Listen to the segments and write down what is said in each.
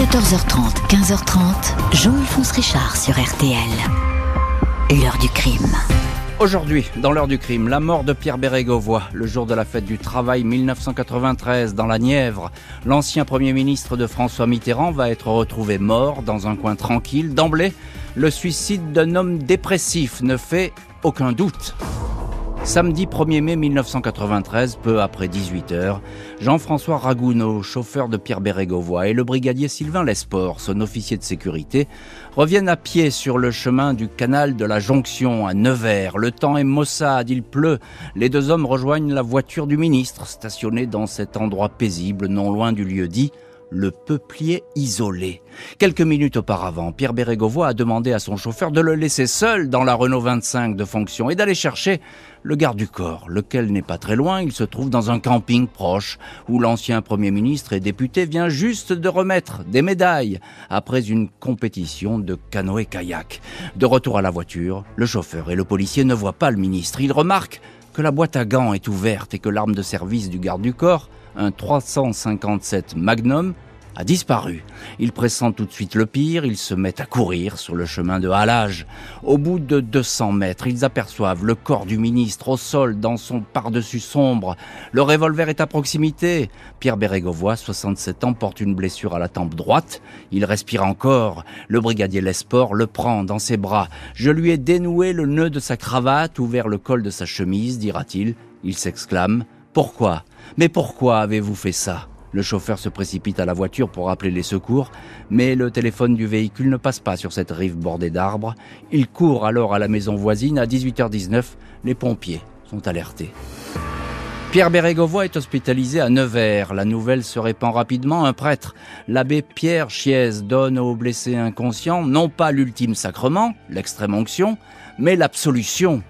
14h30, 15h30, Jean-Alphonse Richard sur RTL. L'heure du crime. Aujourd'hui, dans l'heure du crime, la mort de Pierre Bérégovoy, le jour de la fête du travail 1993 dans la Nièvre. L'ancien Premier ministre de François Mitterrand va être retrouvé mort dans un coin tranquille. D'emblée, le suicide d'un homme dépressif ne fait aucun doute. Samedi 1er mai 1993, peu après 18h, Jean-François Ragounod, chauffeur de Pierre Bérégovoy, et le brigadier Sylvain Lesport, son officier de sécurité, reviennent à pied sur le chemin du canal de la Jonction à Nevers. Le temps est maussade, il pleut. Les deux hommes rejoignent la voiture du ministre, stationnée dans cet endroit paisible, non loin du lieu dit le peuplier isolé. Quelques minutes auparavant, Pierre Bérégovoy a demandé à son chauffeur de le laisser seul dans la Renault 25 de fonction et d'aller chercher le garde du corps, lequel n'est pas très loin, il se trouve dans un camping proche, où l'ancien Premier ministre et député vient juste de remettre des médailles après une compétition de canoë-kayak. De retour à la voiture, le chauffeur et le policier ne voient pas le ministre. Ils remarquent que la boîte à gants est ouverte et que l'arme de service du garde du corps, un 357 Magnum, a disparu. Ils pressentent tout de suite le pire, ils se mettent à courir sur le chemin de halage. Au bout de 200 mètres, ils aperçoivent le corps du ministre au sol dans son par-dessus sombre. Le revolver est à proximité. Pierre Bérégovoy, 67 ans, porte une blessure à la tempe droite. Il respire encore. Le brigadier Lesport le prend dans ses bras. Je lui ai dénoué le nœud de sa cravate, ouvert le col de sa chemise, dira-t-il. Il s'exclame. Pourquoi? Mais pourquoi avez-vous fait ça? Le chauffeur se précipite à la voiture pour appeler les secours, mais le téléphone du véhicule ne passe pas sur cette rive bordée d'arbres. Il court alors à la maison voisine. À 18h19, les pompiers sont alertés. Pierre Bérégovoy est hospitalisé à Nevers. La nouvelle se répand rapidement. Un prêtre, l'abbé Pierre Chiez, donne aux blessés inconscients non pas l'ultime sacrement, l'extrême onction, mais l'absolution.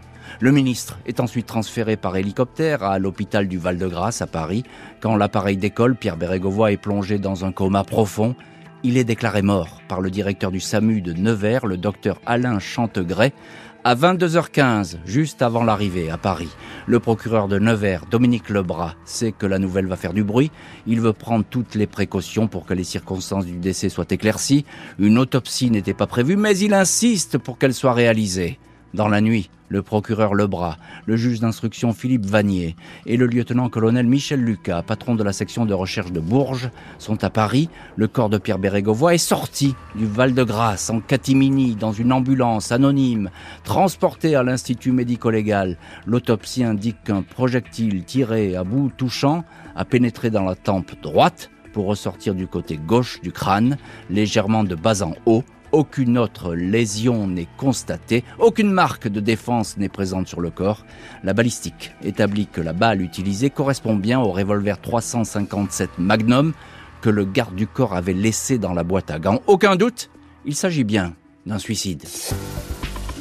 Le ministre est ensuite transféré par hélicoptère à l'hôpital du Val-de-Grâce à Paris. Quand l'appareil décolle, Pierre Bérégovoy est plongé dans un coma profond. Il est déclaré mort par le directeur du SAMU de Nevers, le docteur Alain Chantegray, à 22h15, juste avant l'arrivée à Paris. Le procureur de Nevers, Dominique Lebras, sait que la nouvelle va faire du bruit. Il veut prendre toutes les précautions pour que les circonstances du décès soient éclaircies. Une autopsie n'était pas prévue, mais il insiste pour qu'elle soit réalisée. Dans la nuit, le procureur Lebras, le juge d'instruction Philippe Vanier et le lieutenant-colonel Michel Lucas, patron de la section de recherche de Bourges, sont à Paris. Le corps de Pierre Bérégovoy est sorti du Val-de-Grâce en catimini dans une ambulance anonyme, transporté à l'Institut médico-légal. L'autopsie indique qu'un projectile tiré à bout touchant a pénétré dans la tempe droite pour ressortir du côté gauche du crâne, légèrement de bas en haut, aucune autre lésion n'est constatée, aucune marque de défense n'est présente sur le corps. La balistique établit que la balle utilisée correspond bien au revolver 357 Magnum que le garde du corps avait laissé dans la boîte à gants. Aucun doute, il s'agit bien d'un suicide.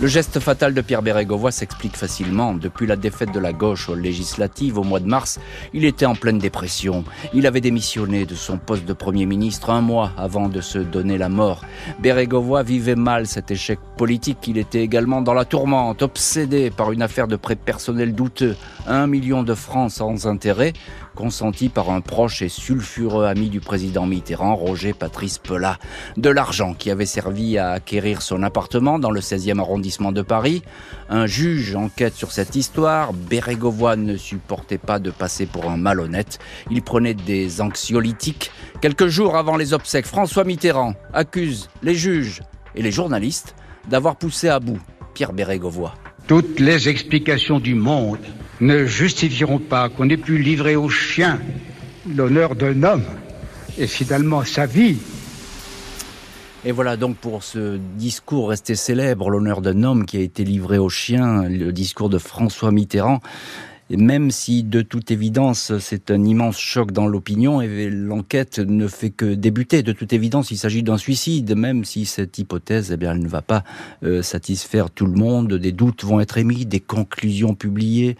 Le geste fatal de Pierre Bérégovoy s'explique facilement. Depuis la défaite de la gauche aux législatives au mois de mars, il était en pleine dépression. Il avait démissionné de son poste de Premier ministre un mois avant de se donner la mort. Bérégovoy vivait mal cet échec politique. Il était également dans la tourmente, obsédé par une affaire de prêt personnel douteux. Un million de francs sans intérêt, consenti par un proche et sulfureux ami du président Mitterrand, Roger Patrice Pelat. De l'argent qui avait servi à acquérir son appartement dans le 16e arrondissement de Paris. Un juge enquête sur cette histoire. Bérégovoy ne supportait pas de passer pour un malhonnête. Il prenait des anxiolytiques. Quelques jours avant les obsèques, François Mitterrand accuse les juges et les journalistes d'avoir poussé à bout Pierre Bérégovoy. Toutes les explications du monde ne justifieront pas qu'on ait pu livrer aux chiens l'honneur d'un homme et finalement sa vie. Et voilà donc pour ce discours resté célèbre, l'honneur d'un homme qui a été livré aux chiens, le discours de François Mitterrand. Même si de toute évidence c'est un immense choc dans l'opinion et l'enquête ne fait que débuter, de toute évidence il s'agit d'un suicide, même si cette hypothèse eh bien, elle ne va pas euh, satisfaire tout le monde, des doutes vont être émis, des conclusions publiées,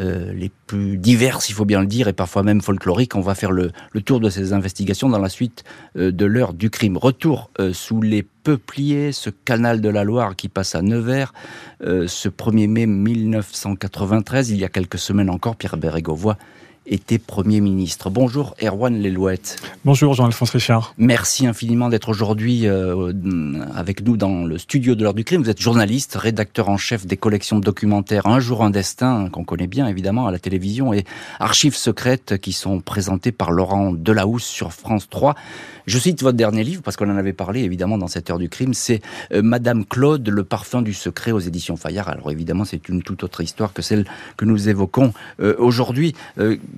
euh, les plus diverses il faut bien le dire et parfois même folkloriques. On va faire le, tour de ces investigations dans la suite euh, de l'heure du crime. Retour euh, sous les peupliers, ce canal de la Loire qui passe à Nevers, euh, ce 1er mai 1993, il y a quelques semaines encore, Pierre Bérégovoy était Premier ministre. Bonjour Erwan Lelouette. Bonjour Jean-Alphonse Richard. Merci infiniment d'être aujourd'hui euh, avec nous dans le studio de l'heure du crime. Vous êtes journaliste, rédacteur en chef des collections de documentaires Un jour un destin, qu'on connaît bien évidemment à la télévision, et Archives secrètes qui sont présentées par Laurent Delahousse sur France 3. Je cite votre dernier livre, parce qu'on en avait parlé évidemment dans cette heure du crime, c'est euh, Madame Claude, le parfum du secret aux éditions Fayard. Alors évidemment, c'est une toute autre histoire que celle que nous évoquons euh, aujourd'hui.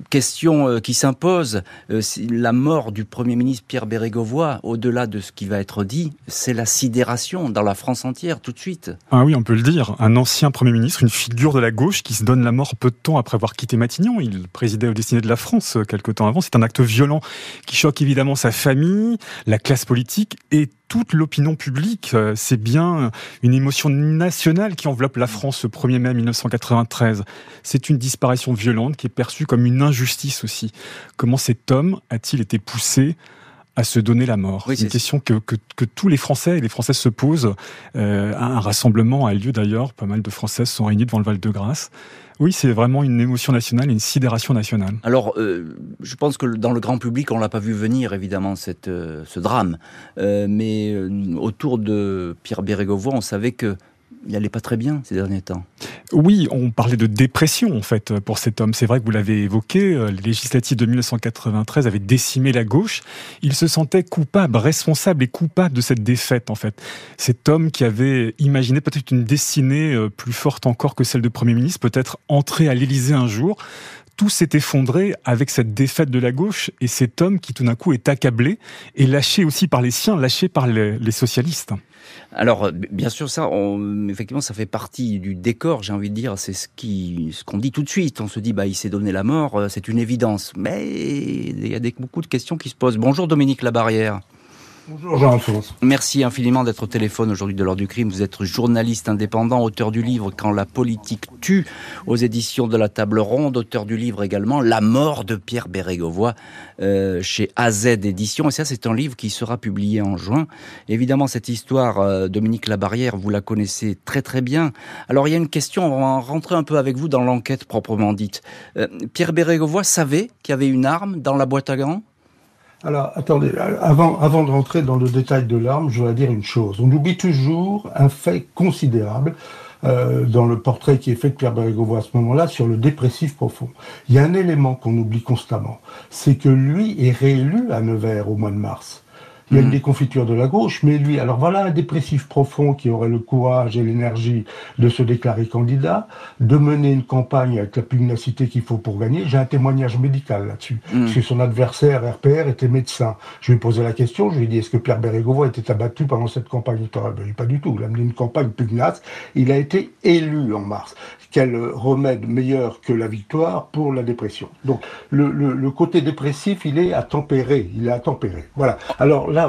Euh, question qui s'impose, la mort du Premier ministre Pierre Bérégovoy, au-delà de ce qui va être dit, c'est la sidération dans la France entière tout de suite. Ah oui, on peut le dire. Un ancien Premier ministre, une figure de la gauche qui se donne la mort peu de temps après avoir quitté Matignon. Il présidait au destiné de la France quelque temps avant. C'est un acte violent qui choque évidemment sa famille la classe politique et toute l'opinion publique. Euh, c'est bien une émotion nationale qui enveloppe la France ce 1er mai 1993. C'est une disparition violente qui est perçue comme une injustice aussi. Comment cet homme a-t-il été poussé à se donner la mort C'est une question que, tous les Français et les Françaises se posent. Euh, un rassemblement a lieu d'ailleurs, pas mal de Françaises sont réunies devant le Val-de-Grâce. Oui, c'est vraiment une émotion nationale une sidération nationale. Alors, euh, je pense que dans le grand public, on l'a pas vu venir, évidemment, cette, euh, ce drame. mais autour de Pierre Bérégovoy, on savait que il n'allait pas très bien ces derniers temps. Oui, on parlait de dépression en fait pour cet homme. C'est vrai que vous l'avez évoqué, euh, les législatives de 1993 avaient décimé la gauche. Il se sentait coupable, responsable et coupable de cette défaite en fait. Cet homme qui avait imaginé peut-être une destinée euh, plus forte encore que celle de Premier ministre, peut-être entrer à l'Élysée un jour, tout s'est effondré avec cette défaite de la gauche et cet homme qui tout d'un coup est accablé et lâché aussi par les siens, lâché par les, socialistes. Alors, bien sûr, ça, effectivement, ça fait partie du décor, j'ai envie de dire. C'est ce qu'on dit tout de suite. On se dit, bah, il s'est donné la mort, euh, c'est une évidence. Mais il y a beaucoup de questions qui se posent. Bonjour Dominique Labarrière. Merci infiniment d'être au téléphone aujourd'hui de l'heure du crime. Vous êtes journaliste indépendant, auteur du livre Quand la politique tue aux éditions de la Table Ronde, auteur du livre également La mort de Pierre Bérégovoy euh, chez AZ Éditions. Et ça, c'est un livre qui sera publié en juin. Évidemment, cette histoire, euh, Dominique Labarrière, vous la connaissez très très bien. Alors, il y a une question, on va rentrer un peu avec vous dans l'enquête proprement dite. Euh, Pierre Bérégovoy savait qu'il y avait une arme dans la boîte à gants? Alors, attendez, avant, avant de rentrer dans le détail de l'arme, je voudrais dire une chose. On oublie toujours un fait considérable euh, dans le portrait qui est fait de Pierre Bérégovoy à ce moment-là sur le dépressif profond. Il y a un élément qu'on oublie constamment, c'est que lui est réélu à Nevers au mois de mars. Il y a une mm. déconfiture de la gauche, mais lui, alors voilà un dépressif profond qui aurait le courage et l'énergie de se déclarer candidat, de mener une campagne avec la pugnacité qu'il faut pour gagner. J'ai un témoignage médical là-dessus, mm. parce que son adversaire RPR était médecin. Je lui ai posé la question, je lui ai dit est-ce que Pierre Bérégovoy était abattu pendant cette campagne Il pas du tout. Il a mené une campagne pugnace. Il a été élu en mars. Quel remède meilleur que la victoire pour la dépression? Donc le, le, le côté dépressif, il est à tempérer. Il est à tempérer. Voilà. Alors là,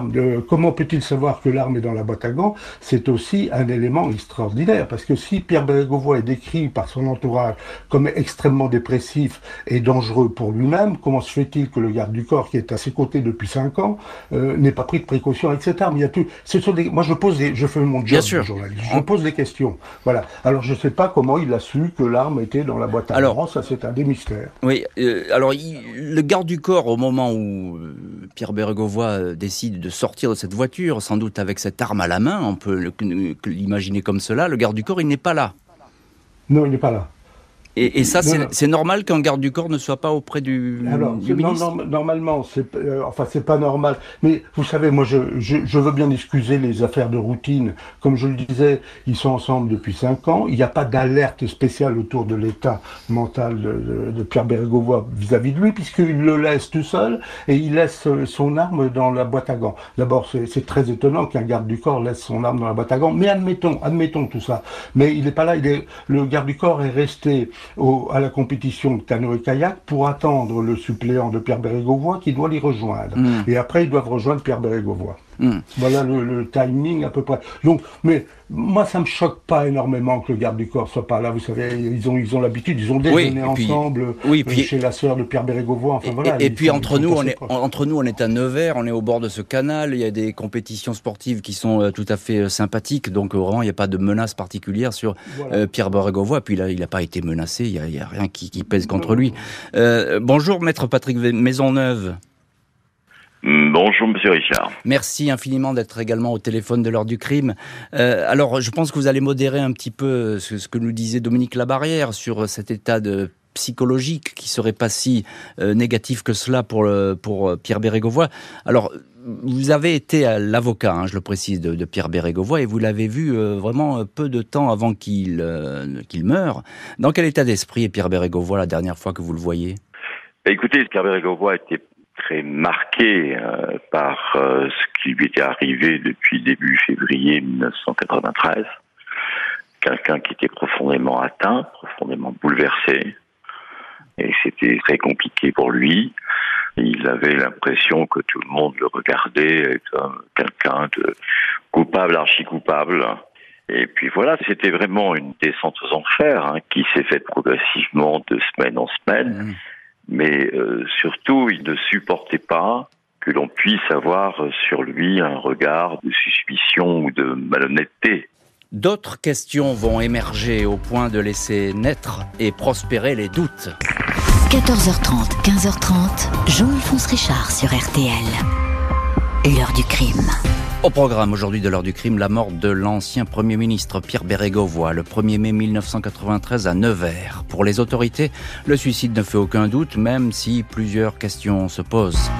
comment peut-il savoir que l'arme est dans la boîte à gants? C'est aussi un élément extraordinaire, parce que si Pierre Bérégovoy est décrit par son entourage comme extrêmement dépressif et dangereux pour lui-même, comment se fait-il que le garde du corps, qui est à ses côtés depuis cinq ans, euh, n'ait pas pris de précautions avec cette arme? Il y a tout. Ce sont des... Moi, je pose des... je fais mon job de journaliste. Je pose des questions. Voilà. Alors, je ne sais pas comment il a su que l'arme était dans la boîte à gants. Ça, c'est un des mystères. Oui. Euh, alors, le garde du corps, au moment où euh, Pierre Bérégovoy décide de sortir de cette voiture, sans doute avec cette arme à la main, on peut l'imaginer comme cela, le garde du corps, il n'est pas là. Non, il n'est pas là. Et, ça, c'est normal qu'un garde du corps ne soit pas auprès du, Alors, ministre non, Normalement, c'est euh, enfin c'est pas normal. Mais vous savez, moi, je, je, veux bien excuser les affaires de routine. Comme je le disais, ils sont ensemble depuis cinq ans. Il n'y a pas d'alerte spéciale autour de l'état mental de, de, Pierre Bérégovoy vis-à-vis de lui, puisqu'il le laisse tout seul et il laisse son arme dans la boîte à gants. D'abord, c'est très étonnant qu'un garde du corps laisse son arme dans la boîte à gants. Mais admettons, admettons tout ça. Mais il n'est pas là. Il est, le garde du corps est resté à la compétition de canoë kayak pour attendre le suppléant de Pierre Bérégovoy qui doit l'y rejoindre. Mm. Et après, ils doivent rejoindre Pierre Bérégovoy. Hmm. Voilà le, timing à peu près. Donc, mais moi, ça me choque pas énormément que le garde du corps soit pas là. Vous savez, ils ont ils ont l'habitude, ils ont déjeuné ensemble oui, puis, chez la sœur de Pierre Bérégovoy. Enfin, et, voilà, et, puis entre nous, on est entre nous, on est à Nevers, on est au bord de ce canal. Il y a des compétitions sportives qui sont euh, tout à fait euh, sympathiques. Donc vraiment, il n'y a pas de menace particulière sur euh, Pierre Bérégovoy. Puis là, il n'a pas été menacé. Il n'y a, a, rien qui, qui pèse contre lui. bonjour, maître Patrick Maisonneuve. Mm, bonjour Monsieur Richard. Merci infiniment d'être également au téléphone de l'heure du crime. Euh, alors je pense que vous allez modérer un petit peu ce, que nous disait Dominique Labarrière sur cet état de psychologique qui serait pas si euh, négatif que cela pour, pour Pierre Bérégovoy. Alors vous avez été l'avocat, hein, je le précise, de, Pierre Bérégovoy et vous l'avez vu euh, vraiment peu de temps avant qu'il qu'il meure. Dans quel état d'esprit est Pierre Bérégovoy la dernière fois que vous le voyez? Écoutez, Pierre Bérégovoy était très marqué euh, par euh, ce qui lui était arrivé depuis début février 1993. Quelqu'un qui était profondément atteint, profondément bouleversé. Et c'était très compliqué pour lui. Il avait l'impression que tout le monde le regardait comme quelqu'un de coupable, archi-coupable. Et puis voilà, c'était vraiment une descente aux enfers hein, qui s'est faite progressivement de semaine en semaine. Mmh mais euh, surtout, il ne supportait pas que l'on puisse avoir sur lui un regard de suspicion ou de malhonnêteté. D'autres questions vont émerger au point de laisser naître et prospérer les doutes. 14h30, 15h30, Jean-Alphonse Richard sur RTL. L'heure du crime. Au programme aujourd'hui de l'heure du crime, la mort de l'ancien Premier ministre Pierre Bérégovoy le 1er mai 1993 à Nevers. Pour les autorités, le suicide ne fait aucun doute, même si plusieurs questions se posent.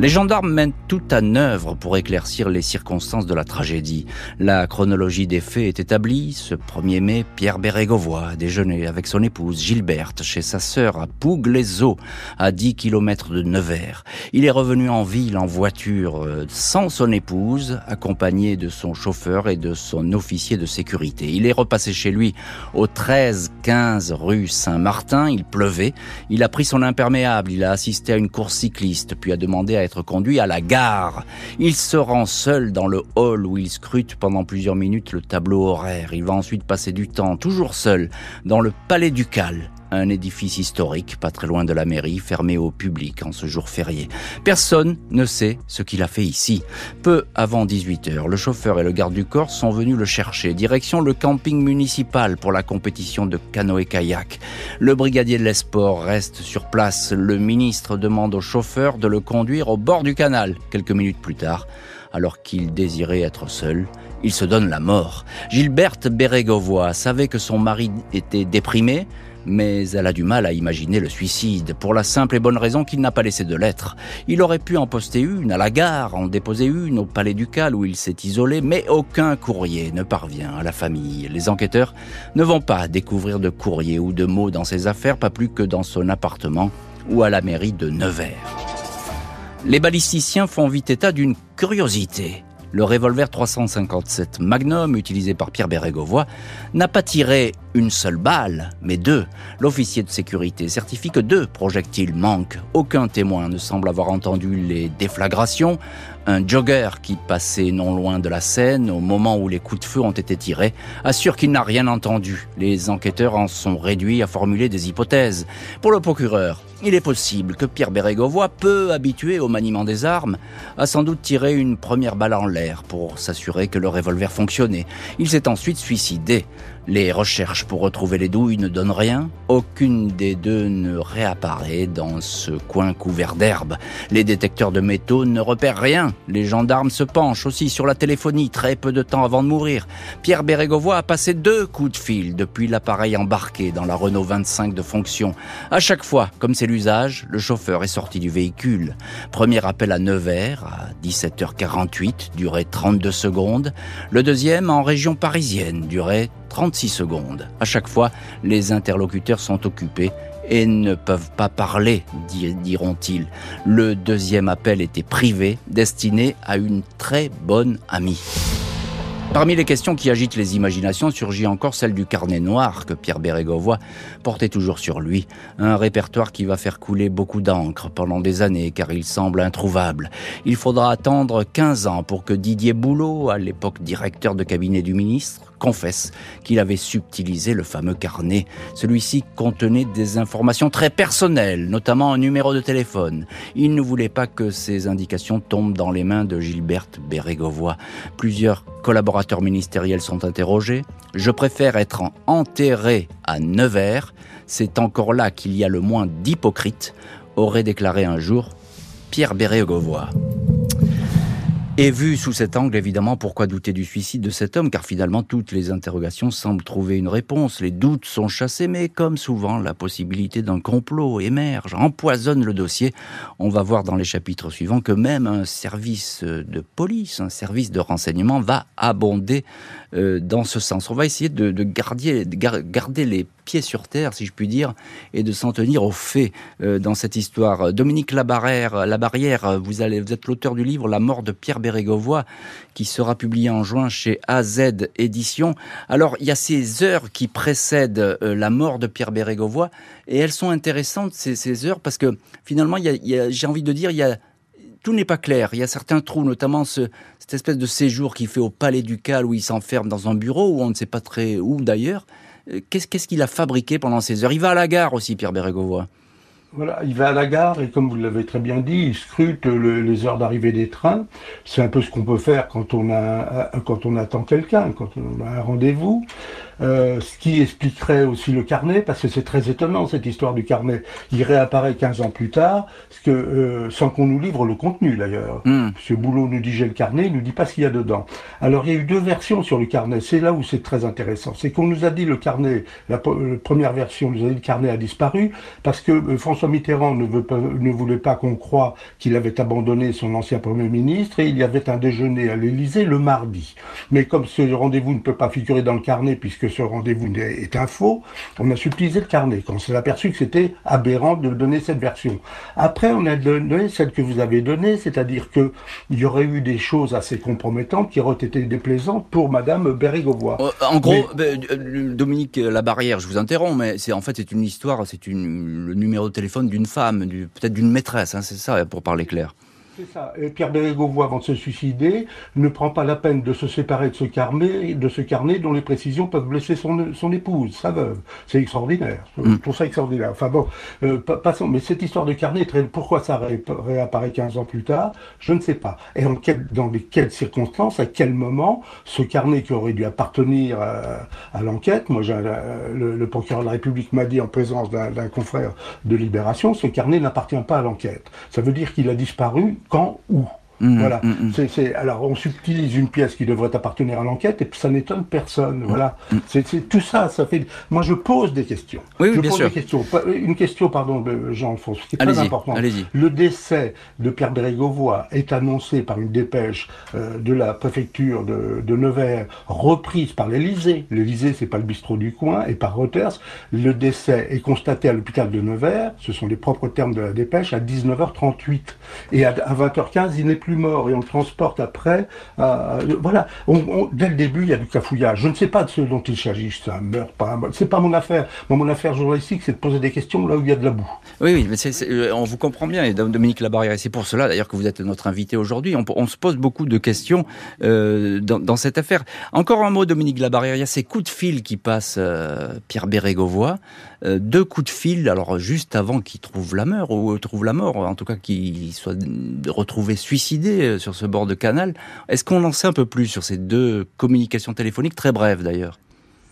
Les gendarmes mènent tout en œuvre pour éclaircir les circonstances de la tragédie. La chronologie des faits est établie. Ce 1er mai, Pierre Bérégovoy a déjeuné avec son épouse Gilberte chez sa sœur à Pougue-les-Eaux, à 10 km de Nevers. Il est revenu en ville en voiture euh, sans son épouse, accompagné de son chauffeur et de son officier de sécurité. Il est repassé chez lui au 13-15 rue Saint-Martin. Il pleuvait. Il a pris son imperméable. Il a assisté à une course cycliste, puis a demandé à être conduit à la gare. Il se rend seul dans le hall où il scrute pendant plusieurs minutes le tableau horaire. Il va ensuite passer du temps, toujours seul, dans le palais ducal un édifice historique pas très loin de la mairie, fermé au public en ce jour férié. Personne ne sait ce qu'il a fait ici. Peu avant 18 heures, le chauffeur et le garde du corps sont venus le chercher, direction le camping municipal pour la compétition de canoë-kayak. Le brigadier de l'Esport reste sur place. Le ministre demande au chauffeur de le conduire au bord du canal. Quelques minutes plus tard, alors qu'il désirait être seul, il se donne la mort. Gilberte Bérégovoy savait que son mari était déprimé, mais elle a du mal à imaginer le suicide, pour la simple et bonne raison qu'il n'a pas laissé de lettres. Il aurait pu en poster une à la gare, en déposer une au palais ducal où il s'est isolé, mais aucun courrier ne parvient à la famille. Les enquêteurs ne vont pas découvrir de courrier ou de mots dans ses affaires, pas plus que dans son appartement ou à la mairie de Nevers. Les balisticiens font vite état d'une curiosité le revolver 357 Magnum utilisé par Pierre Bérégovoy n'a pas tiré une seule balle, mais deux. L'officier de sécurité certifie que deux projectiles manquent. Aucun témoin ne semble avoir entendu les déflagrations. Un jogger qui passait non loin de la scène au moment où les coups de feu ont été tirés assure qu'il n'a rien entendu. Les enquêteurs en sont réduits à formuler des hypothèses. Pour le procureur, il est possible que Pierre Bérégovoy, peu habitué au maniement des armes, a sans doute tiré une première balle en l'air pour s'assurer que le revolver fonctionnait. Il s'est ensuite suicidé. Les recherches pour retrouver les douilles ne donnent rien. Aucune des deux ne réapparaît dans ce coin couvert d'herbe. Les détecteurs de métaux ne repèrent rien. Les gendarmes se penchent aussi sur la téléphonie très peu de temps avant de mourir. Pierre Bérégovoy a passé deux coups de fil depuis l'appareil embarqué dans la Renault 25 de fonction. À chaque fois, comme c'est l'usage, le chauffeur est sorti du véhicule. Premier appel à Nevers à 17h48, durée 32 secondes. Le deuxième en région parisienne, durée 36 secondes. À chaque fois, les interlocuteurs sont occupés et ne peuvent pas parler, diront-ils. Le deuxième appel était privé, destiné à une très bonne amie. Parmi les questions qui agitent les imaginations surgit encore celle du carnet noir que Pierre Bérégovoy portait toujours sur lui. Un répertoire qui va faire couler beaucoup d'encre pendant des années car il semble introuvable. Il faudra attendre 15 ans pour que Didier Boulot, à l'époque directeur de cabinet du ministre, confesse qu'il avait subtilisé le fameux carnet. Celui-ci contenait des informations très personnelles, notamment un numéro de téléphone. Il ne voulait pas que ces indications tombent dans les mains de Gilberte Bérégovoy. Plusieurs collaborateurs ministériels sont interrogés. Je préfère être enterré à Nevers. C'est encore là qu'il y a le moins d'hypocrites, aurait déclaré un jour Pierre Bérégovoy. Et vu sous cet angle, évidemment, pourquoi douter du suicide de cet homme? Car finalement, toutes les interrogations semblent trouver une réponse. Les doutes sont chassés, mais comme souvent, la possibilité d'un complot émerge, empoisonne le dossier. On va voir dans les chapitres suivants que même un service de police, un service de renseignement va abonder dans ce sens. On va essayer de, garder, garder les pieds sur terre, si je puis dire, et de s'en tenir aux faits euh, dans cette histoire. Dominique Labarrière, Labarrière vous, allez, vous êtes l'auteur du livre La mort de Pierre Bérégovoy, qui sera publié en juin chez AZ Éditions. Alors, il y a ces heures qui précèdent euh, la mort de Pierre Bérégovoy, et elles sont intéressantes, ces, ces heures, parce que finalement, j'ai envie de dire, il y a tout n'est pas clair. Il y a certains trous, notamment ce, cette espèce de séjour qu'il fait au Palais du Cal où il s'enferme dans un bureau où on ne sait pas très où d'ailleurs. Euh, qu'est-ce qu'il a fabriqué pendant ces heures? Il va à la gare aussi, Pierre Bérégovoy. Voilà, il va à la gare et comme vous l'avez très bien dit, il scrute les heures d'arrivée des trains. C'est un peu ce qu'on peut faire quand on on attend quelqu'un, quand on a un rendez-vous. Euh, ce qui expliquerait aussi le carnet, parce que c'est très étonnant cette histoire du carnet. Il réapparaît 15 ans plus tard, que, euh, sans qu'on nous livre le contenu d'ailleurs. Mm. Monsieur Boulot nous dit j'ai le carnet, il nous dit pas ce qu'il y a dedans. Alors il y a eu deux versions sur le carnet, c'est là où c'est très intéressant. C'est qu'on nous a dit le carnet, la, première version nous a dit le carnet a disparu, parce que euh, François Mitterrand ne, veut pas, ne voulait pas qu'on croie qu'il avait abandonné son ancien Premier ministre, et il y avait un déjeuner à l'Élysée le mardi. Mais comme ce rendez-vous ne peut pas figurer dans le carnet, puisque ce rendez-vous est un faux, on a subtilisé le carnet. Quand on s'est aperçu que c'était aberrant de donner cette version. Après, on a donné celle que vous avez donnée, c'est-à-dire qu'il y aurait eu des choses assez compromettantes qui auraient été déplaisantes pour Madame Bérégovoy. Euh, en gros, euh, Dominique Labarrière, je vous interromps, mais c'est en fait c'est une histoire, c'est le numéro de téléphone d'une femme, peut-être d'une maîtresse, hein, c'est ça pour parler clair. C'est ça. Et Pierre Bérégovoy, avant de se suicider, ne prend pas la peine de se séparer de ce carnet, de ce carnet dont les précisions peuvent blesser son, son épouse, sa veuve. C'est extraordinaire. Je trouve ça extraordinaire. Enfin bon, euh, passons. Mais cette histoire de carnet, pourquoi ça réapparaît 15 ans plus tard Je ne sais pas. Et en dans quelles circonstances, à quel moment, ce carnet qui aurait dû appartenir à, l'enquête, moi, le, le, procureur de la République m'a dit en présence d'un confrère de Libération, ce carnet n'appartient pas à l'enquête. Ça veut dire qu'il a disparu quand, où. Mmh, voilà. Mmh, mmh. C'est, alors on subtilise une pièce qui devrait appartenir à l'enquête et ça n'étonne personne. Voilà. C'est, tout ça. Ça fait. Moi, je pose des questions. Oui, je bien pose sûr. Des questions. Une question, pardon, Jean-Alphonse, qui est très important. Le décès de Pierre Bérégovoy est annoncé par une dépêche euh, de la préfecture de, de Nevers, reprise par l'Élysée. L'Élysée, c'est pas le bistrot du coin, et par Reuters. Le décès est constaté à l'hôpital de Nevers. Ce sont les propres termes de la dépêche à 19h38 et à, à 20h15, il n'est plus mort et on le transporte après. voilà, dès le début, il y a du cafouillage. Je ne sais pas de ce dont il s'agit, c'est un meurtre, pas C'est pas mon affaire. mon affaire journalistique, c'est de poser des questions là où il y a de la boue. Oui, euh, on vous comprend bien, et Dominique Labarrière, c'est pour cela d'ailleurs que vous êtes notre invité aujourd'hui. On, se pose beaucoup de questions euh, dans, cette affaire. Encore un mot, Dominique Labarrière, il y a ces coups de fil qui passent euh, Pierre Bérégovoy. deux coups de fil, alors juste avant qu'il trouve la mort, ou trouve la mort, en tout cas qu'il soit retrouvé suicidé euh, sur ce bord de canal. Est-ce qu'on en sait un peu plus sur ces deux communications téléphoniques, très brèves d'ailleurs?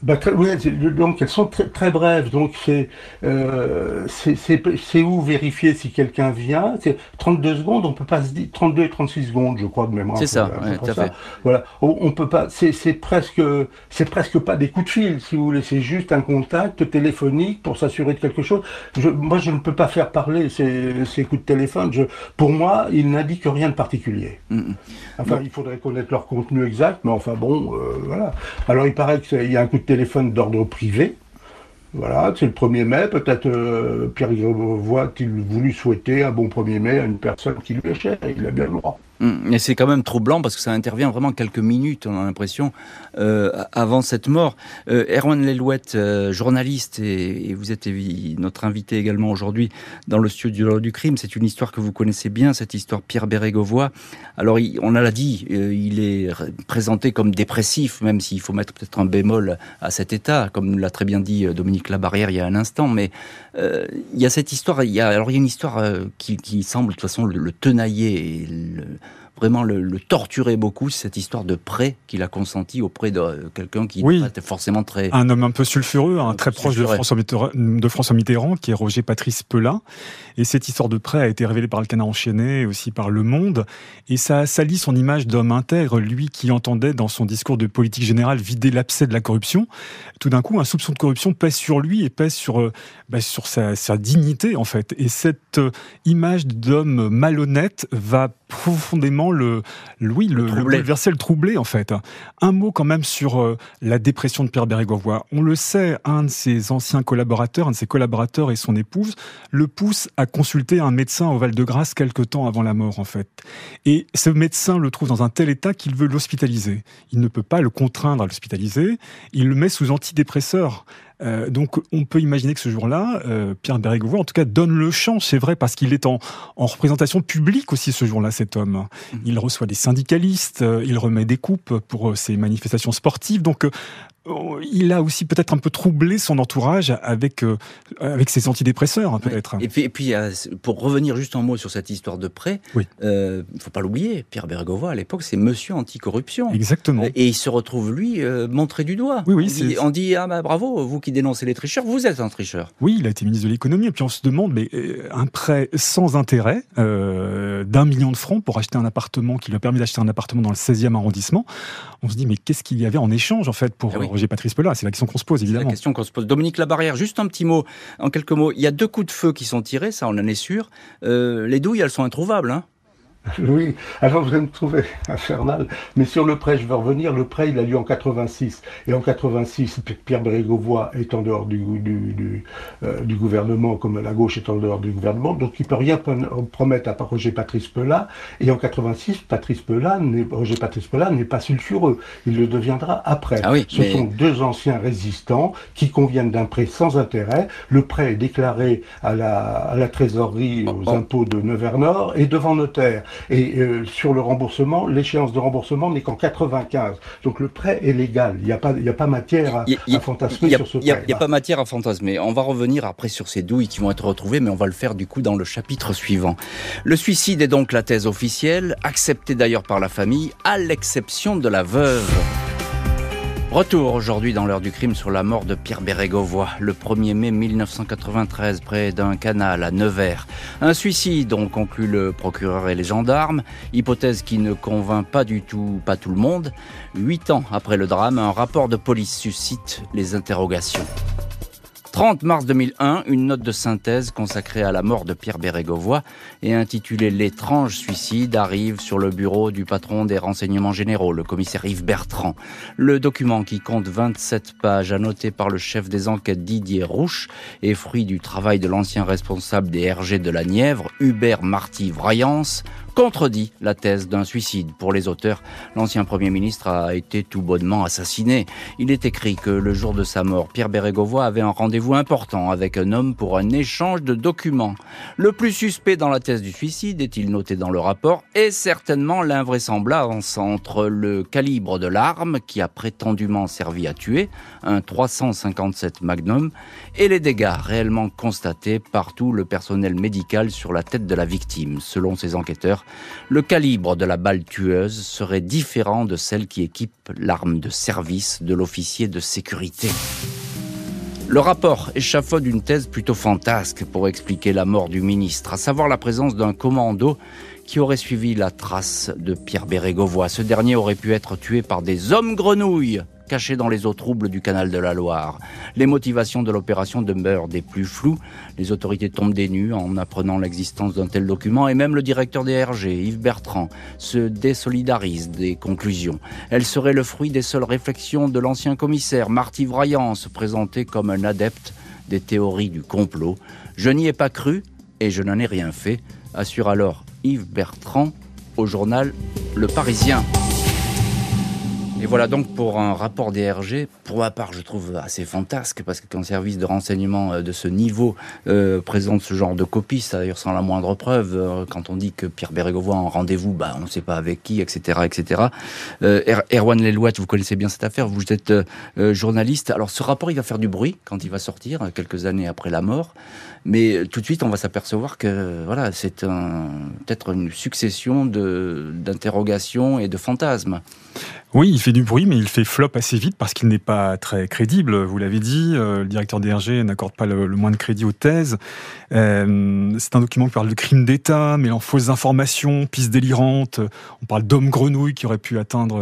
Bah, oui, donc elles sont très, très brèves. Donc c'est euh, c'est où vérifier si quelqu'un vient? C'est 32 secondes. On peut pas se dire 32 et 36 secondes, je crois de mémoire. C'est ça, ouais, tout à fait. Voilà, on, peut pas. C'est presque c'est presque pas des coups de fil, si vous voulez. C'est juste un contact téléphonique pour s'assurer de quelque chose. Je, moi, je ne peux pas faire parler ces, ces coups de téléphone. Je, pour moi, ils n'indiquent rien de particulier. Mm, mm. Enfin, il faudrait connaître leur contenu exact, mais enfin bon, euh, voilà. Alors, il paraît qu'il y a un coup de téléphone d'ordre privé. Voilà, c'est le 1er mai. Peut-être euh, Pierre Voit-il voulu souhaiter un bon 1er mai à une personne qui lui est chère. Il a bien le droit. Hum, et c'est quand même troublant parce que ça intervient vraiment quelques minutes, on a l'impression, euh, avant cette mort. Euh, Erwan Lelouette, euh, journaliste, et, vous êtes notre invité également aujourd'hui dans le studio du crime. C'est une histoire que vous connaissez bien, cette histoire Pierre Bérégovoy. Alors, on l'a dit, il est présenté comme dépressif, même s'il faut mettre peut-être un bémol à cet état, comme l'a très bien dit Dominique Labarrière il y a un instant. Mais il y a cette histoire, il y a, alors il y a une histoire qui, qui semble de toute façon le, le tenailler et le, vraiment le, torturer beaucoup, cette histoire de prêt qu'il a consenti auprès de euh, quelqu'un qui était forcément très... Un homme un peu sulfureux, un très proche de François, Mitterrand, de François, Mitterrand, qui est Roger Patrice Pelin. Et cette histoire de prêt a été révélée par le Canard enchaîné, et aussi par Le Monde. Et ça a sali son image d'homme intègre, lui qui entendait dans son discours de politique générale vider l'abcès de la corruption. Tout d'un coup, un soupçon de corruption pèse sur lui et pèse sur, euh, bah, sur sa, sa, dignité, en fait. Et cette euh, image d'homme malhonnête va profondément le, oui, le, le, le troubler en fait. Un mot quand même sur euh, la dépression de Pierre Bérégovoy. On le sait, un de ses anciens collaborateurs, un de ses collaborateurs et son épouse le poussent à consulter un médecin au Val-de-Grâce quelque temps avant la mort en fait. Et ce médecin le trouve dans un tel état qu'il veut l'hospitaliser. Il ne peut pas le contraindre à l'hospitaliser. Il le met sous antidépresseur. Euh, donc on peut imaginer que ce jour-là, euh, Pierre Bérégovoy, en tout cas, donne le champ, c'est vrai, parce qu'il est en, en, représentation publique aussi ce jour-là, cet homme. Mmh. Il reçoit des syndicalistes, euh, il remet des coupes pour ses manifestations sportives. Donc il a aussi peut-être un peu troublé son entourage avec, euh, avec ses antidépresseurs, hein, peut-être. Et puis, et puis pour revenir juste en mot sur cette histoire de prêt, il ne faut pas l'oublier, Pierre Bergovoy, à l'époque, c'est monsieur anticorruption. Exactement. Et il se retrouve, lui, euh, montré du doigt. Oui, oui, on, dit, on dit, ah bah bravo, vous qui dénoncez les tricheurs, vous êtes un tricheur. Oui, il a été ministre de l'économie, et puis on se demande, mais euh, un prêt sans intérêt d'un million de francs pour acheter un appartement qui lui a permis d'acheter un appartement dans le 16e arrondissement, on se dit, mais qu'est-ce qu'il y avait en échange, en fait, pour ah Roger Patrice Pelin C'est la question qu'on se pose, évidemment. la question qu'on se pose. Dominique Labarrière, juste un petit mot, en quelques mots. Il y a deux coups de feu qui sont tirés, ça, on en est sûr. Euh, les douilles, elles sont introuvables, hein Oui, alors vous allez me trouver infernal, mais sur le prêt, je vais revenir. Le prêt, il a lieu en 86. Et en 86, Pierre Bérégovoy est en dehors du, du, euh, du, gouvernement, comme la gauche est en dehors du gouvernement, donc il peut rien promettre à Roger Patrice Pelin. Et en 86, Patrice Roger Patrice Pelin n'est pas sulfureux. Il le deviendra après. Ah oui, Ce sont deux anciens résistants qui conviennent d'un prêt sans intérêt. Le prêt est déclaré à la, à la trésorerie, aux impôts de Nevers-Nord et devant notaire. Et euh, sur le remboursement, l'échéance de remboursement n'est qu'en 95. Donc le prêt est légal. Il n'y a, pas, a pas matière à, fantasmer sur ce prêt. Il n'y a, pas matière à fantasmer. On va revenir après sur ces douilles qui vont être retrouvées, mais on va le faire du coup dans le chapitre suivant. Le suicide est donc la thèse officielle, acceptée d'ailleurs par la famille, à l'exception de la veuve. Retour aujourd'hui dans l'heure du crime sur la mort de Pierre Bérégovoy, le 1er mai 1993, près d'un canal à Nevers. Un suicide, ont conclut le procureur et les gendarmes, hypothèse qui ne convainc pas du tout, pas tout le monde. Huit ans après le drame, un rapport de police suscite les interrogations. 30 mars 2001, une note de synthèse consacrée à la mort de Pierre Bérégovoy et intitulée L'étrange suicide arrive sur le bureau du patron des renseignements généraux, le commissaire Yves Bertrand. Le document qui compte 27 pages, annoté par le chef des enquêtes Didier Rouche, est fruit du travail de l'ancien responsable des RG de la Nièvre, Hubert Marty Vrayance, contredit la thèse d'un suicide. Pour les auteurs, l'ancien Premier ministre a été tout bonnement assassiné. Il est écrit que le jour de sa mort, Pierre Bérégovoy avait un rendez-vous important avec un homme pour un échange de documents. Le plus suspect dans la thèse du suicide, est-il noté dans le rapport, est certainement l'invraisemblance entre le calibre de l'arme qui a prétendument servi à tuer, un 357 Magnum, et les dégâts réellement constatés par tout le personnel médical sur la tête de la victime. Selon ces enquêteurs, le calibre de la balle tueuse serait différent de celle qui équipe l'arme de service de l'officier de sécurité. Le rapport échafaude une thèse plutôt fantasque pour expliquer la mort du ministre, à savoir la présence d'un commando qui aurait suivi la trace de Pierre Bérégovoy. Ce dernier aurait pu être tué par des hommes grenouilles caché dans les eaux troubles du canal de la Loire. Les motivations de l'opération demeurent des plus floues. Les autorités tombent des nues en apprenant l'existence d'un tel document et même le directeur des RG, Yves Bertrand, se désolidarise des conclusions. Elle serait le fruit des seules réflexions de l'ancien commissaire Marty Vraillant, se présentait comme un adepte des théories du complot. Je n'y ai pas cru et je n'en ai rien fait, assure alors Yves Bertrand au journal Le Parisien. Et voilà donc pour un rapport DRG, pour ma part je trouve assez fantasque, parce qu'un service de renseignement euh, de ce niveau euh, présente ce genre de copie, c'est d'ailleurs sans la moindre preuve, euh, quand on dit que Pierre Bérégovoy en rendez-vous, bah, on ne sait pas avec qui, etc. etc. Er-, Erwan Lelouette, vous connaissez bien cette affaire, vous êtes journaliste, alors ce rapport il va faire du bruit quand il va sortir, quelques années après la mort, mais tout de suite on va s'apercevoir que voilà, c'est peut-être une succession d'interrogations et de fantasmes. Oui, il fait du bruit, mais il fait flop assez vite parce qu'il n'est pas très crédible. Vous l'avez dit, euh, le directeur DRG n'accorde pas le, moins de crédit aux thèses. Euh, c'est un document qui parle de crimes d'État, mêlant fausses informations, pistes délirantes. On parle d'hommes grenouilles qui auraient pu atteindre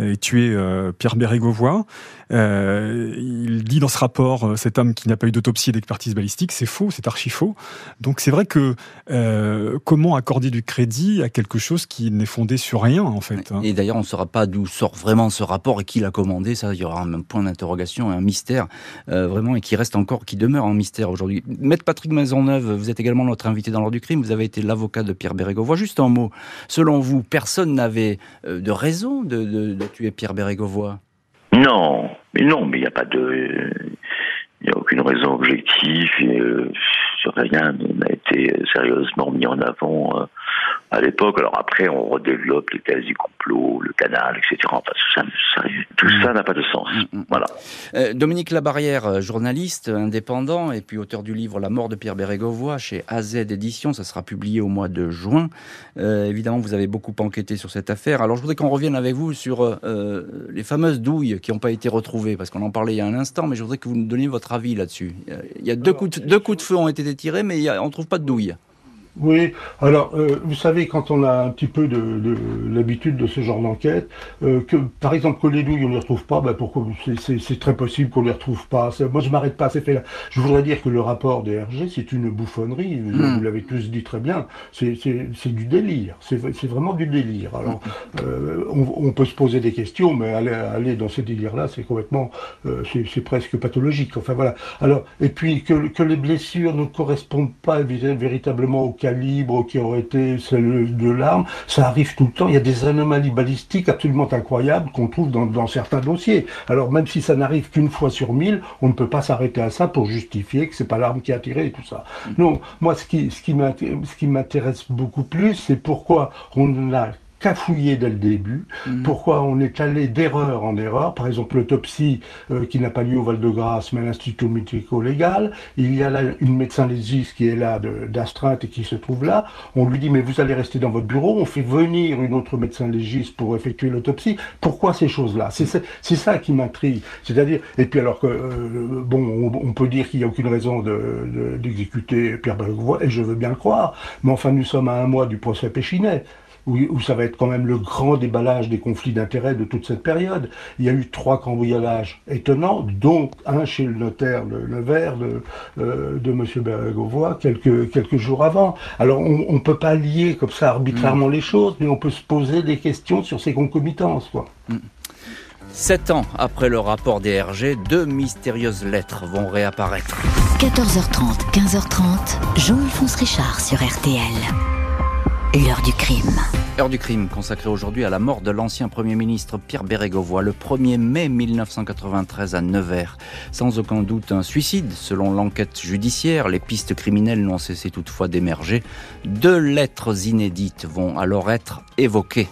euh, et tuer Pierre Bérégovoy. Il dit dans ce rapport, cet homme qui n'a pas eu d'autopsie et d'expertise balistique, c'est faux, c'est archi faux. Donc c'est vrai que comment accorder du crédit à quelque chose qui n'est fondé sur rien en fait. Hein? Et d'ailleurs, on ne saura pas d'où sort vraiment ce rapport et qui l'a commandé. Ça, il y aura un point d'interrogation, un mystère euh, vraiment et qui reste encore, qui demeure un mystère aujourd'hui. Maître Patrick Maisonneuve, vous êtes également notre invité dans l'ordre du crime. Vous avez été l'avocat de Pierre Bérégovoy. Juste un mot. Selon vous, personne n'avait euh, de raison de, tuer Pierre Bérégovoy? Non, mais non, mais il n'y a pas de, il n'y a aucune raison objective. Et, euh, rien n'a été sérieusement mis en avant à l'époque. Alors après, on redéveloppe les thèses du complot, le canal, etc. tout ça mm. n'a pas de sens. Mm, mm. Voilà. Euh, Dominique Labarrière, euh, journaliste indépendant et puis auteur du livre La mort de Pierre Bérégovoy chez AZ Éditions, ça sera publié au mois de juin. Euh, évidemment, vous avez beaucoup enquêté sur cette affaire. Alors je voudrais qu'on revienne avec vous sur les fameuses douilles qui n'ont pas été retrouvées, parce qu'on en parlait il y a un instant, mais je voudrais que vous nous donniez votre avis là-dessus. Il y a deux, coups de, deux coups de feu ont été tirés, mais on ne trouve pas de douilles. Oui, alors euh, vous savez, quand on a un petit peu de, de l'habitude de ce genre d'enquête, euh, que par exemple que les douilles on ne les retrouve pas, ben pourquoi c'est très possible qu'on les retrouve pas. Moi je m'arrête pas à ces faits-là. Je voudrais dire que le rapport des RG c'est une bouffonnerie. Vous, hmm. l'avez tous dit très bien. C'est du délire. C'est vraiment du délire. Alors euh, on, on, peut se poser des questions, mais aller, aller dans ce délire-là, c'est complètement, c'est presque pathologique. Enfin voilà. Alors et puis que, que les blessures ne correspondent pas véritablement au calibre qui aurait été celle de l'arme, ça arrive tout le temps. Il y a des anomalies balistiques absolument incroyables qu'on trouve dans, certains dossiers. Alors même si ça n'arrive qu'une fois sur mille, on ne peut pas s'arrêter à ça pour justifier que c'est pas l'arme qui a tiré et tout ça. Non, moi ce qui, ce qui m'intéresse beaucoup plus, c'est pourquoi on a cafouillé dès le début. Mhm. Pourquoi on est allé d'erreur en erreur? Par exemple, l'autopsie euh, qui n'a pas lieu au Val-de-Grâce, mais à l'Institut médico-légal. Il y a là une médecin légiste qui est là d'astreinte et qui se trouve là. On lui dit, mais vous allez rester dans votre bureau. On fait venir une autre médecin légiste pour effectuer l'autopsie. Pourquoi ces choses-là? C'est ça qui m'intrigue. C'est-à-dire, et puis alors que, euh, bon, on, peut dire qu'il n'y a aucune raison d'exécuter de, Pierre Bergois, et je veux bien le croire, mais enfin, nous sommes à un mois du procès Péchinet où, ça va être quand même le grand déballage des conflits d'intérêts de toute cette période. Il y a eu trois cambriolages étonnants, dont un chez le notaire Le, Vert de, euh, de M. Bergovoy quelques, quelques jours avant. Alors on ne peut pas lier comme ça arbitrairement mm. les choses, mais on peut se poser des questions sur ces concomitances. Quoi. Mm. Sept ans après le rapport des RG, deux mystérieuses lettres vont réapparaître. 14h30, 15h30, Jean-Alphonse Richard sur RTL. L'heure du crime. Heure du crime consacrée aujourd'hui à la mort de l'ancien Premier ministre Pierre Bérégovoy le 1er mai 1993 à Nevers. Sans aucun doute un suicide, selon l'enquête judiciaire. Les pistes criminelles n'ont cessé toutefois d'émerger. Deux lettres inédites vont alors être évoquées.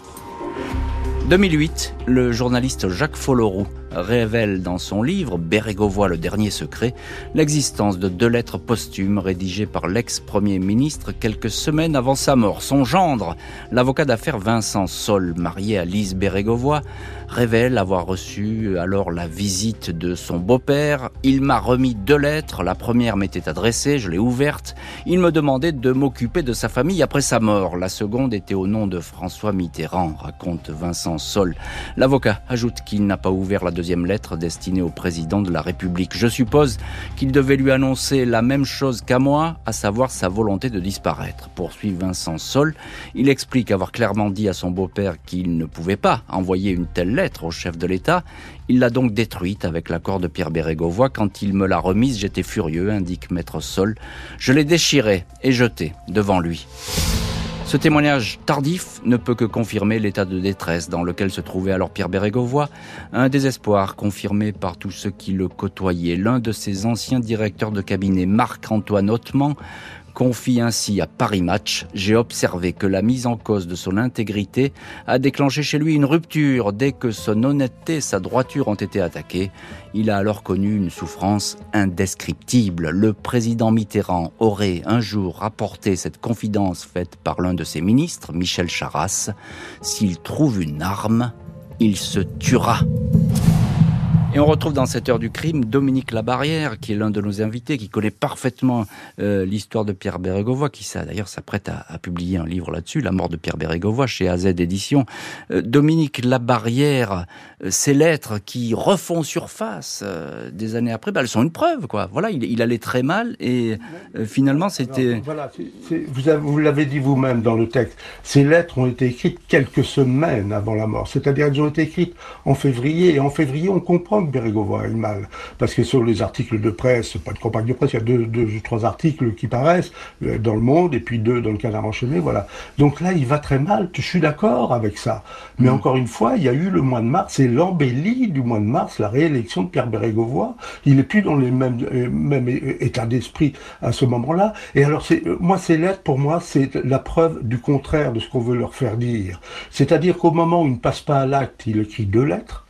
2008, le journaliste Jacques Folloroux révèle dans son livre Bérégovoy le dernier secret l'existence de deux lettres posthumes rédigées par l'ex-premier ministre quelques semaines avant sa mort. Son gendre, l'avocat d'affaires Vincent Sol, marié à Lise Bérégovoy, révèle avoir reçu alors la visite de son beau-père. Il m'a remis deux lettres. La première m'était adressée, je l'ai ouverte. Il me demandait de m'occuper de sa famille après sa mort. La seconde était au nom de François Mitterrand, raconte Vincent Sol. L'avocat ajoute qu'il n'a pas ouvert la deuxième lettre destinée au président de la République. Je suppose qu'il devait lui annoncer la même chose qu'à moi, à savoir sa volonté de disparaître. Poursuit Vincent Sol. Il explique avoir clairement dit à son beau-père qu'il ne pouvait pas envoyer une telle lettre au chef de l'État. Il l'a donc détruite avec l'accord de Pierre Bérégovoy. Quand il me l'a remise, j'étais furieux, indique Maître Sol. Je l'ai déchirée et jetée devant lui. Ce témoignage tardif ne peut que confirmer l'état de détresse dans lequel se trouvait alors Pierre Bérégovoy, un désespoir confirmé par tous ceux qui le côtoyaient. L'un de ses anciens directeurs de cabinet, Marc-Antoine Hautement, confie ainsi à Paris Match, j'ai observé que la mise en cause de son intégrité a déclenché chez lui une rupture dès que son honnêteté et sa droiture ont été attaquées. Il a alors connu une souffrance indescriptible. Le président Mitterrand aurait un jour rapporté cette confidence faite par l'un de ses ministres, Michel Charras. S'il trouve une arme, il se tuera. Et on retrouve dans cette heure du crime Dominique Labarrière, qui est l'un de nos invités, qui connaît parfaitement euh, l'histoire de Pierre Bérégovoy, qui d'ailleurs s'apprête à, publier un livre là-dessus, La mort de Pierre Bérégovoy, chez AZ Éditions. Euh, Dominique Labarrière, euh, ces lettres qui refont surface des années après, bah, elles sont une preuve, quoi. Voilà, il, allait très mal et finalement c'était. Voilà, vous, vous l'avez dit vous-même dans le texte. Ces lettres ont été écrites quelques semaines avant la mort, c'est-à-dire elles ont été écrites en février et en février on comprend que Bérégovoy mal. Parce que sur les articles de presse, pas de campagne de presse, il y a deux, deux trois articles qui paraissent euh, dans le Monde et puis deux dans le Canard enchaîné, voilà. Donc là, il va très mal. Je suis d'accord avec ça. Mais mm. encore une fois, il y a eu le mois de mars et l'embellie du mois de mars, la réélection de Pierre Bérégovoy. Il n'est plus dans les mêmes, euh, mêmes état d'esprit à ce moment-là. Et alors, c'est, euh, moi, ces lettres, pour moi, c'est la preuve du contraire de ce qu'on veut leur faire dire. C'est-à-dire qu'au moment où il ne passe pas à l'acte, il écrit deux lettres.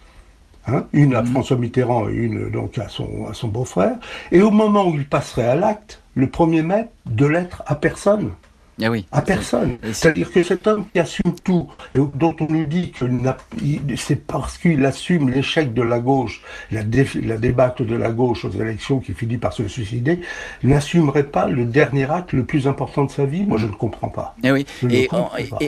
Hein, une à mhm. François Mitterrand et une donc à son, à son beau-frère. Et au moment où il passerait à l'acte, le 1er mai, de lettres à personne. Ah oui. À personne. C'est-à-dire que cet homme qui assume tout, et dont on nous dit que c'est parce qu'il assume l'échec de la gauche, la, la, débâcle de la gauche aux élections qui finit par se suicider, n'assumerait pas le dernier acte le plus important de sa vie? Moi, je ne comprends pas. Et oui,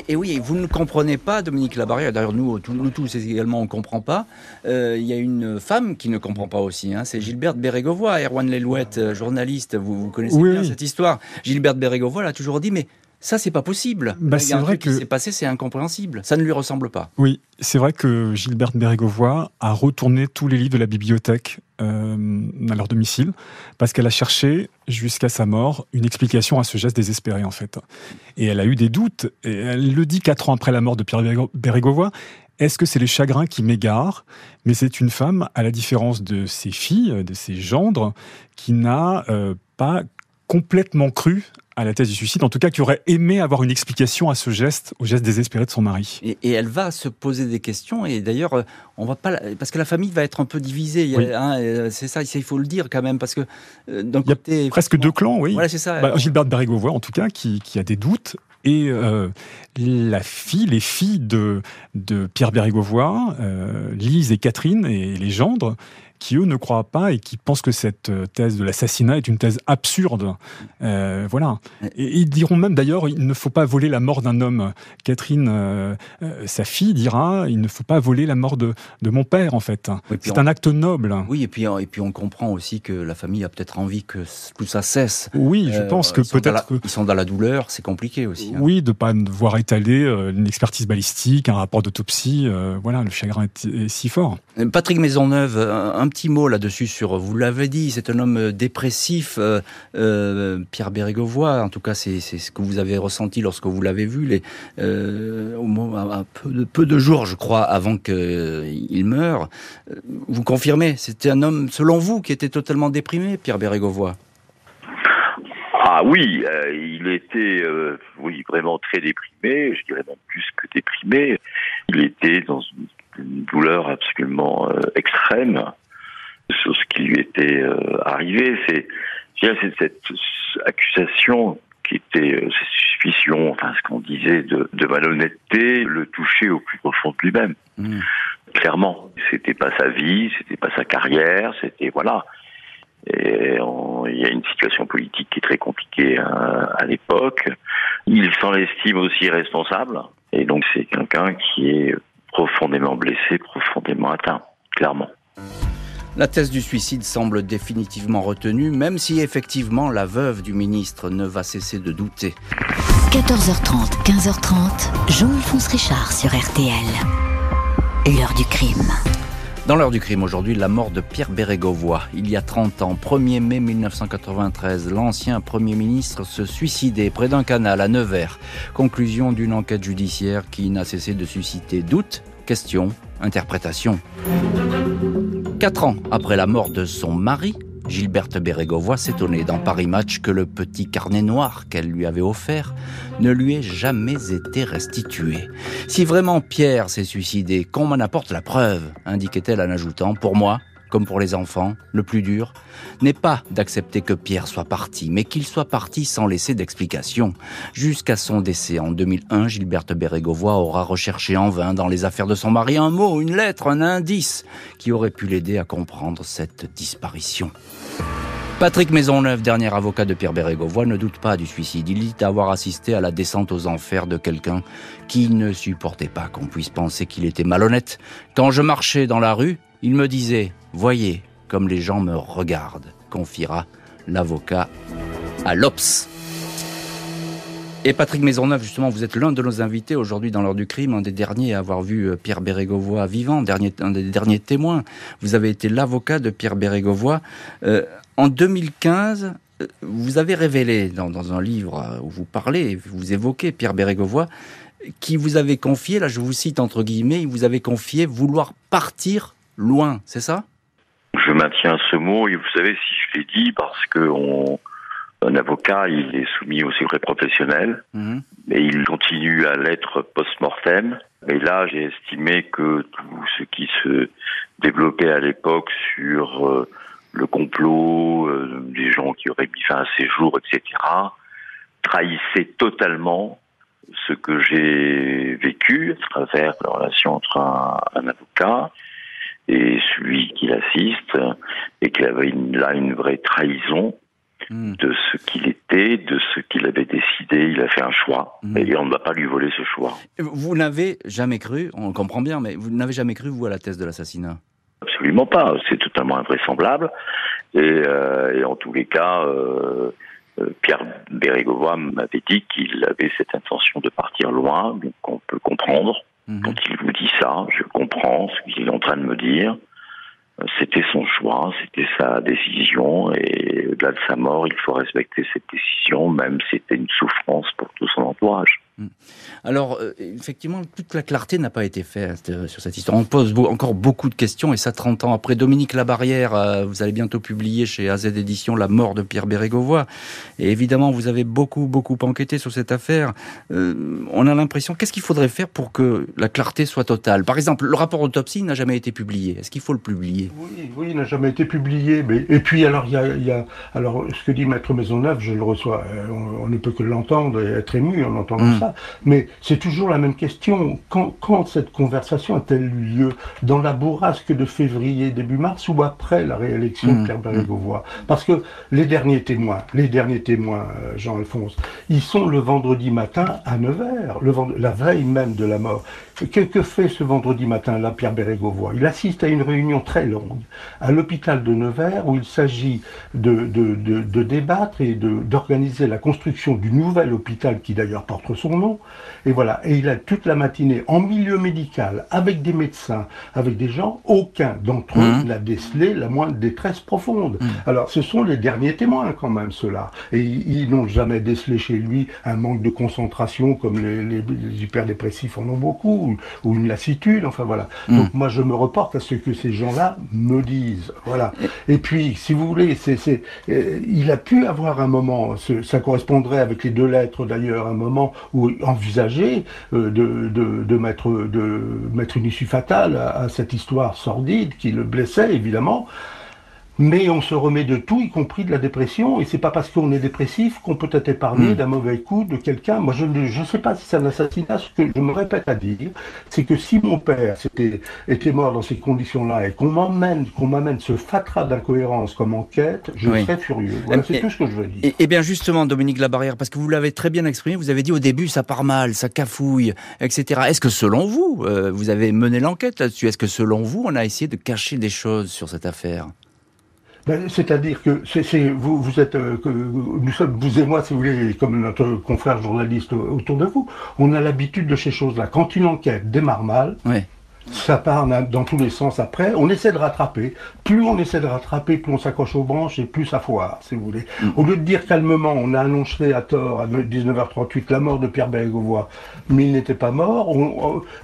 et, oui, vous ne comprenez pas, Dominique Labarrière, d'ailleurs nous, nous tous également, on ne comprend pas. Euh, il y a une femme qui ne comprend pas aussi, hein, c'est Gilberte Bérégovoy, Erwan Lelouette, euh, journaliste, vous, vous connaissez bien cette histoire. Gilberte Bérégovoy l'a toujours dit, mais ça, c'est pas possible. Bah, c'est vrai que ce qui s'est passé, c'est incompréhensible. Ça ne lui ressemble pas. Oui, c'est vrai que Gilberte Bérégovoy a retourné tous les livres de la bibliothèque euh, à leur domicile parce qu'elle a cherché jusqu'à sa mort une explication à ce geste désespéré en fait. Et elle a eu des doutes. Et elle le dit quatre ans après la mort de Pierre Bérégovoy. Est-ce que c'est les chagrins qui m'égarent Mais c'est une femme, à la différence de ses filles, de ses gendres, qui n'a euh, pas complètement cru à la thèse du suicide, en tout cas qui aurait aimé avoir une explication à ce geste, au geste désespéré de son mari. Et, elle va se poser des questions, et d'ailleurs, euh, on va pas, parce que la famille va être un peu divisée. Hein, euh, c'est ça, il faut le dire quand même, parce que euh, d'un côté, presque deux clans, oui. Voilà, c'est ça. Bah, Gilbert en tout cas, qui, a des doutes, et la fille, les filles de, de Pierre Bérégovoy, Lise et Catherine et les gendres, qui eux ne croient pas et qui pensent que cette euh, thèse de l'assassinat est une thèse absurde. Euh, voilà. Et ils diront même d'ailleurs, il ne faut pas voler la mort d'un homme. Catherine, euh, sa fille, dira, il ne faut pas voler la mort de, de mon père en fait. c'est un acte noble. Oui, et puis, et puis on comprend aussi que la famille a peut-être envie que tout ça cesse. Oui, je pense que peut-être... Ils sont dans la douleur, c'est compliqué aussi. Hein. Oui, de ne pas voir étaler une expertise balistique, un rapport d'autopsie. voilà, le chagrin est, si fort. Patrick Maisonneuve, un petit mot là-dessus sur, vous l'avez dit, c'est un homme euh, dépressif, euh, euh, Pierre Bérégovoy, en tout cas c'est ce que vous avez ressenti lorsque vous l'avez vu, les, au peu, de, jours je crois avant qu'il meure. Vous confirmez, c'était un homme selon vous qui était totalement déprimé, Pierre Bérégovoy? Ah oui, il était oui vraiment très déprimé, je dirais même plus que déprimé. Il était dans une douleur absolument extrême sur ce qui lui était euh, arrivé. C'est cette accusation qui était euh, ces suspicions, enfin ce qu'on disait de, de, malhonnêteté, le toucher au plus profond de lui-même. Mmh. Clairement, c'était pas sa vie, c'était pas sa carrière, c'était voilà. Et il y a une situation politique qui est très compliquée à, à l'époque. Il s'en estime aussi responsable, et donc c'est quelqu'un qui est profondément blessé, profondément atteint, clairement. La thèse du suicide semble définitivement retenue, même si effectivement la veuve du ministre ne va cesser de douter. 14h30, 15h30, Jean-Alphonse Richard sur RTL. L'heure du crime. Dans l'heure du crime aujourd'hui, la mort de Pierre Bérégovoy. Il y a 30 ans, 1er mai 1993, l'ancien Premier ministre se suicidait près d'un canal à Nevers. Conclusion d'une enquête judiciaire qui n'a cessé de susciter doutes, questions, interprétations. Quatre ans après la mort de son mari, Gilberte Bérégovoy s'étonnait dans Paris Match que le petit carnet noir qu'elle lui avait offert ne lui ait jamais été restitué. Si vraiment Pierre s'est suicidé, qu'on m'en apporte la preuve, indiquait-elle en ajoutant, pour moi, comme pour les enfants, le plus dur n'est pas d'accepter que Pierre soit parti, mais qu'il soit parti sans laisser d'explication. Jusqu'à son décès en 2001, Gilberte Bérégovoy aura recherché en vain dans les affaires de son mari un mot, une lettre, un indice qui aurait pu l'aider à comprendre cette disparition. Patrick Maisonneuve, dernier avocat de Pierre Bérégovoy, ne doute pas du suicide. Il dit avoir assisté à la descente aux enfers de quelqu'un qui ne supportait pas qu'on puisse penser qu'il était malhonnête. Quand je marchais dans la rue, il me disait Voyez comme les gens me regardent, confiera l'avocat à l'Obs. Et Patrick Maisonneuve, justement, vous êtes l'un de nos invités aujourd'hui dans l'heure du crime, un des derniers à avoir vu euh, Pierre Bérégovoy vivant, dernier, un des derniers témoins. Vous avez été l'avocat de Pierre Bérégovoy. Euh, en 2015, euh, vous avez révélé dans, un livre où vous parlez, vous évoquez Pierre Bérégovoy, qui vous avait confié, là je vous cite entre guillemets, il vous avait confié vouloir partir loin, c'est ça? Je maintiens ce mot et vous savez si je l'ai dit parce que on, un avocat il est soumis au secret professionnel Mhm. et il continue à l'être post-mortem. Et là j'ai estimé que tout ce qui se développait à l'époque sur euh, le complot, euh, des gens qui auraient mis fin à ses jours, etc., trahissait totalement ce que j'ai vécu à travers la relation entre un, un avocat et celui qui l'assiste, et qu'il avait une, là une vraie trahison Mhm. de ce qu'il était, de ce qu'il avait décidé. Il a fait un choix, Mhm. et on ne va pas lui voler ce choix. Vous n'avez jamais cru, on comprend bien, mais vous n'avez jamais cru, vous, à la thèse de l'assassinat? Absolument pas. C'est totalement invraisemblable. Et, euh, et en tous les cas, euh, euh, Pierre Bérégovoy m'avait dit qu'il avait cette intention de partir loin, donc on peut comprendre. Mhm. Quand il vous dit ça, je comprends ce qu'il est en train de me dire. Euh, C'était son choix, c'était sa décision, et au-delà de sa mort, il faut respecter cette décision, même si c'était une souffrance pour tout son entourage. Alors, euh, effectivement, toute la clarté n'a pas été faite euh, sur cette histoire. On pose encore beaucoup de questions, et ça 30 ans après. Dominique Labarrière, euh, vous allez bientôt publier chez AZ Éditions La mort de Pierre Bérégovoy. Et évidemment, vous avez beaucoup, beaucoup enquêté sur cette affaire. Euh, on a l'impression, qu'est-ce qu'il faudrait faire pour que la clarté soit totale? Par exemple, le rapport autopsie n'a jamais été publié. Est-ce qu'il faut le publier? Oui, oui, il n'a jamais été publié. Mais... Et puis, alors, il y a, y a- alors, ce que dit Maître Maisonneuve, je le reçois. On, on ne peut que l'entendre et être ému en entendant Mm. ça. Mais c'est toujours la même question. Quand, quand cette conversation a-t-elle eu lieu Dans la bourrasque de février, début mars, ou après la réélection Mm. de Pierre Bérégovoy Parce que les derniers témoins, les derniers témoins, euh, Jean-Alphonse, ils sont le vendredi matin à Nevers, le vend- la veille même de la mort. Que, que fait ce vendredi matin-là Pierre Bérégovoy Il assiste à une réunion très longue à l'hôpital de Nevers où il s'agit de, de, de, de débattre et d'organiser la construction du nouvel hôpital qui d'ailleurs porte son nom. Et voilà, et il a toute la matinée en milieu médical avec des médecins, avec des gens, aucun d'entre eux Mhm. n'a décelé la moindre détresse profonde. Mhm. Alors ce sont les derniers témoins quand même ceux-là. Et ils, ils n'ont jamais décelé chez lui un manque de concentration comme les, les, les hyperdépressifs en ont beaucoup, ou, ou une lassitude, enfin voilà. Mhm. Donc moi je me reporte à ce que ces gens-là me disent. Voilà. Et puis, si vous voulez, c'est, c'est, euh, il a pu avoir un moment, ce- ça correspondrait avec les deux lettres d'ailleurs, un moment où envisager euh, de, mettre, une issue fatale à cette histoire sordide qui le blessait évidemment. Mais on se remet de tout, y compris de la dépression, et c'est pas parce qu'on est dépressif qu'on peut être épargné Mm. d'un mauvais coup de quelqu'un. Moi, je ne je sais pas si c'est un assassinat. Ce que je me répète à dire, c'est que si mon père était, était mort dans ces conditions-là et qu'on m'emmène, qu'on m'amène ce fatras d'incohérence comme enquête, je Oui. serais furieux. Voilà, c'est Et- tout ce que je veux dire. Et, et bien justement, Dominique Labarrière, parce que vous l'avez très bien exprimé, vous avez dit au début ça part mal, ça cafouille, etc. Est-ce que selon vous, euh, vous avez mené l'enquête là-dessus? Est-ce que selon vous, on a essayé de cacher des choses sur cette affaire? Ben, C'est-à-dire que vous, êtes, euh, nous sommes, vous et moi, si vous voulez, comme notre confrère journaliste autour de vous, on a l'habitude de ces choses-là. Quand une enquête démarre mal. Ça part dans tous les sens après. On essaie de rattraper. Plus on essaie de rattraper, plus on s'accroche aux branches et plus ça foire, si vous voulez. Mm. Au lieu de dire calmement, on a annoncé à tort à 19h38 la mort de Pierre Bérégovoy, mais il n'était pas mort.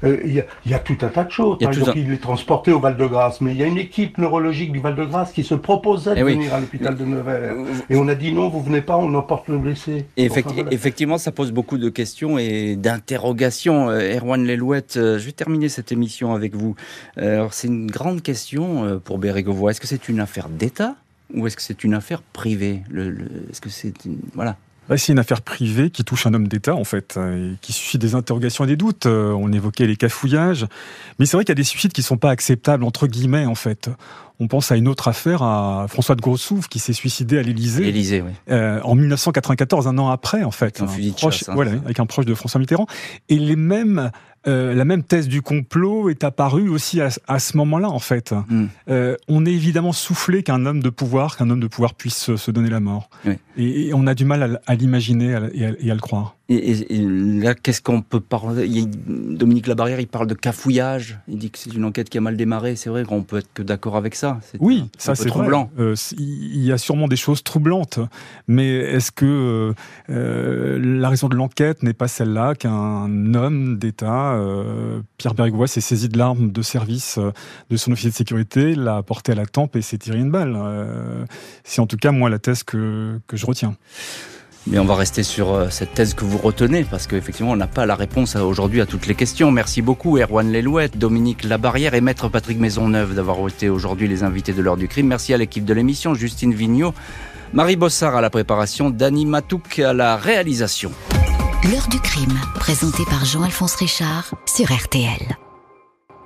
Euh, il y, a tout un tas de choses. Par exemple, il est transporté au Val-de-Grâce, mais il y a une équipe neurologique du Val-de-Grâce qui se proposait de eh venir à l'hôpital de Nevers. Et on a dit non, vous venez pas, on emporte le blessé. Effectivement, ça pose beaucoup de questions et d'interrogations. Euh, Erwan Lelouette, euh, je vais terminer cette émission avec vous. Alors, c'est une grande question pour Bérégovoy. Est-ce que c'est une affaire d'État ou est-ce que c'est une affaire privée? Est-ce que c'est une... voilà c'est une affaire privée qui touche un homme d'État, en fait, et qui suscite des interrogations et des doutes. Euh, on évoquait les cafouillages. Mais c'est vrai qu'il y a des suicides qui ne sont pas acceptables, entre guillemets, en fait. On pense à une autre affaire, à François de Grossouve, qui s'est suicidé à l'Élysée. L'Élysée, oui. Euh, en 1994, un an après, en fait. Avec un, proche, voilà, avec un proche de François Mitterrand. Et les mêmes euh, la même thèse du complot est apparue aussi à, ce moment-là, en fait. Hmm. Euh, on est évidemment soufflé qu'un homme de pouvoir, qu'un homme de pouvoir puisse se donner la mort. Et, on a du mal à, l'imaginer et, à le croire. Et, là, qu'est-ce qu'on peut parler? Dominique Labarrière, il parle de cafouillage. Il dit que c'est une enquête qui a mal démarré. C'est vrai qu'on peut être que d'accord avec ça. Oui, ça c'est troublant. Euh, il y a sûrement des choses troublantes, mais est-ce que euh, la raison de l'enquête n'est pas celle-là qu'un homme d'État, euh, Pierre Bergvois, s'est saisi de l'arme de service de son officier de sécurité, l'a porté à la tempe et s'est tiré une balle? C'est en tout cas moi la thèse que, que je retiens. Mais on va rester sur euh, cette thèse que vous retenez, parce qu'effectivement, on n'a pas la réponse aujourd'hui à toutes les questions. Merci beaucoup, Erwan Lelouette, Dominique Labarrière et Maître Patrick Maisonneuve d'avoir été aujourd'hui les invités de l'heure du crime. Merci à l'équipe de l'émission, Justine Vignot, Marie Bossard à la préparation, Dani Matouk à la réalisation. L'heure du crime, présenté par Jean-Alphonse Richard sur RTL.